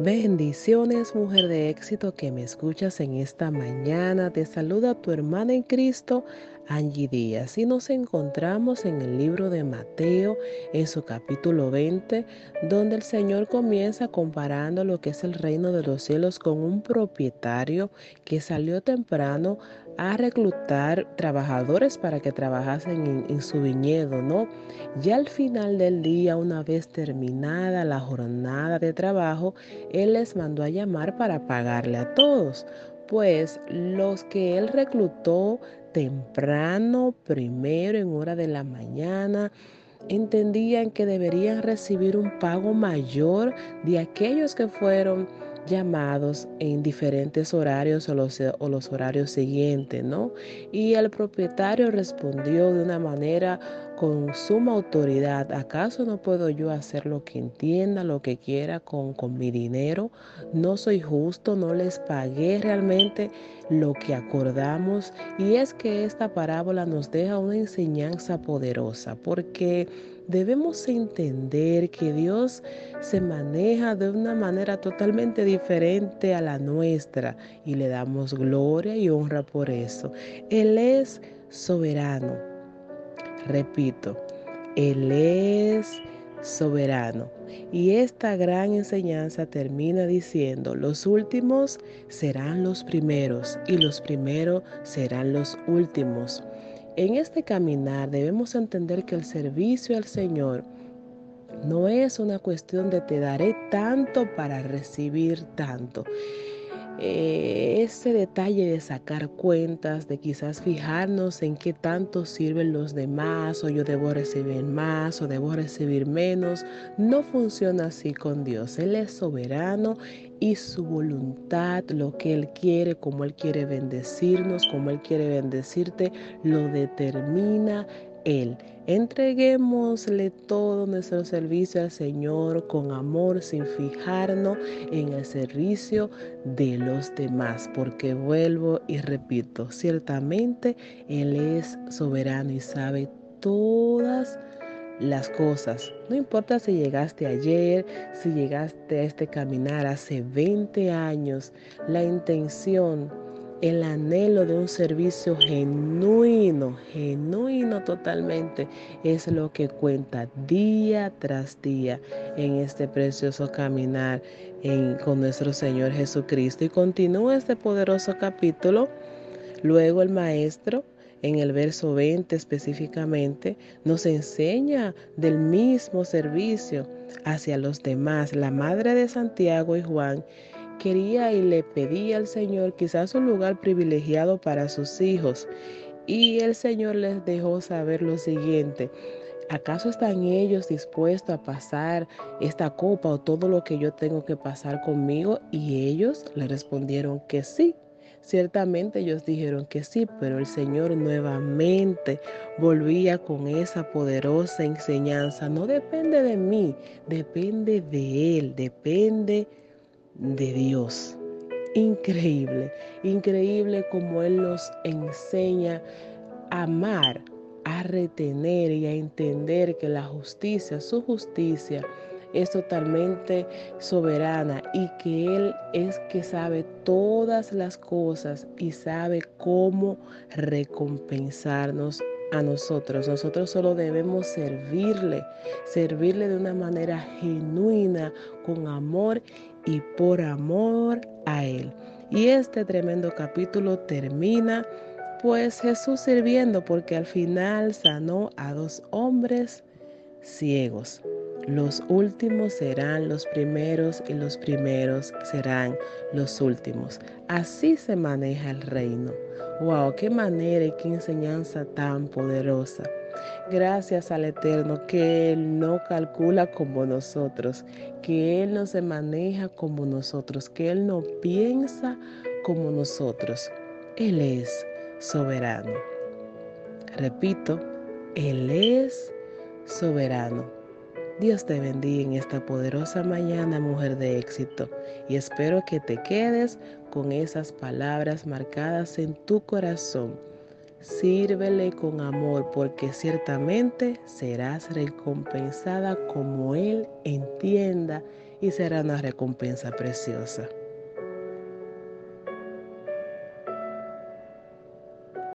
Bendiciones, mujer de éxito que me escuchas en esta mañana. Te saluda tu hermana en Cristo, Angie Díaz. Y nos encontramos en el libro de Mateo, en su capítulo 20, donde el Señor comienza comparando lo que es el reino de los cielos con un propietario que salió temprano a reclutar trabajadores para que trabajasen en, su viñedo, ¿no? Ya al final del día, una vez terminada la jornada de trabajo, Él les mandó a llamar para pagarle a todos. Pues los que Él reclutó temprano, primero en hora de la mañana, entendían que deberían recibir un pago mayor de aquellos que fueron llamados en diferentes horarios o los, o los horarios siguientes, ¿no? Y el propietario respondió de una manera con suma autoridad, ¿acaso no puedo yo hacer lo que entienda, lo que quiera con, con mi dinero? No soy justo, no les pagué realmente lo que acordamos. Y es que esta parábola nos deja una enseñanza poderosa, porque debemos entender que Dios se maneja de una manera totalmente diferente a la nuestra y le damos gloria y honra por eso. Él es soberano. Repito, Él es soberano. Y esta gran enseñanza termina diciendo, los últimos serán los primeros y los primeros serán los últimos. En este caminar debemos entender que el servicio al Señor no es una cuestión de te daré tanto para recibir tanto. Eh, ese detalle de sacar cuentas, de quizás fijarnos en qué tanto sirven los demás, o yo debo recibir más, o debo recibir menos, no funciona así con Dios. Él es soberano y su voluntad, lo que Él quiere, como Él quiere bendecirnos, como Él quiere bendecirte, lo determina él. Entreguémosle todo nuestro servicio al Señor con amor, sin fijarnos en el servicio de los demás, porque vuelvo y repito, ciertamente Él es soberano y sabe todas las cosas. No importa si llegaste ayer, si llegaste a este caminar hace 20 años, la intención el anhelo de un servicio genuino, genuino totalmente, es lo que cuenta día tras día en este precioso caminar con nuestro Señor Jesucristo. Y continúa este poderoso capítulo. Luego el maestro, en el verso 20 específicamente, nos enseña del mismo servicio hacia los demás. La madre de Santiago y Juan quería y le pedía al Señor quizás un lugar privilegiado para sus hijos. Y el Señor les dejó saber lo siguiente. ¿Acaso están ellos dispuestos a pasar esta copa o todo lo que yo tengo que pasar conmigo? Y ellos le respondieron que sí. Ciertamente ellos dijeron que sí, pero el Señor nuevamente volvía con esa poderosa enseñanza. No depende de mí, depende de Él, depende de Dios. Increíble, increíble como Él nos enseña a amar, a retener y a entender que la justicia, su justicia, es totalmente soberana y que Él es que sabe todas las cosas y sabe cómo recompensarnos a nosotros. Nosotros solo debemos servirle, servirle de una manera genuina, con amor y por amor a Él. Y este tremendo capítulo termina pues Jesús sirviendo porque al final sanó a dos hombres ciegos. Los últimos serán los primeros y los primeros serán los últimos. Así se maneja el reino. ¡Wow! ¡Qué manera y qué enseñanza tan poderosa! Gracias al Eterno que Él no calcula como nosotros, que Él no se maneja como nosotros, que Él no piensa como nosotros. Él es soberano. Repito, Él es soberano. Dios te bendiga en esta poderosa mañana, mujer de éxito, y espero que te quedes con esas palabras marcadas en tu corazón Sírvele con amor, porque ciertamente serás recompensada como Él entienda y será una recompensa preciosa.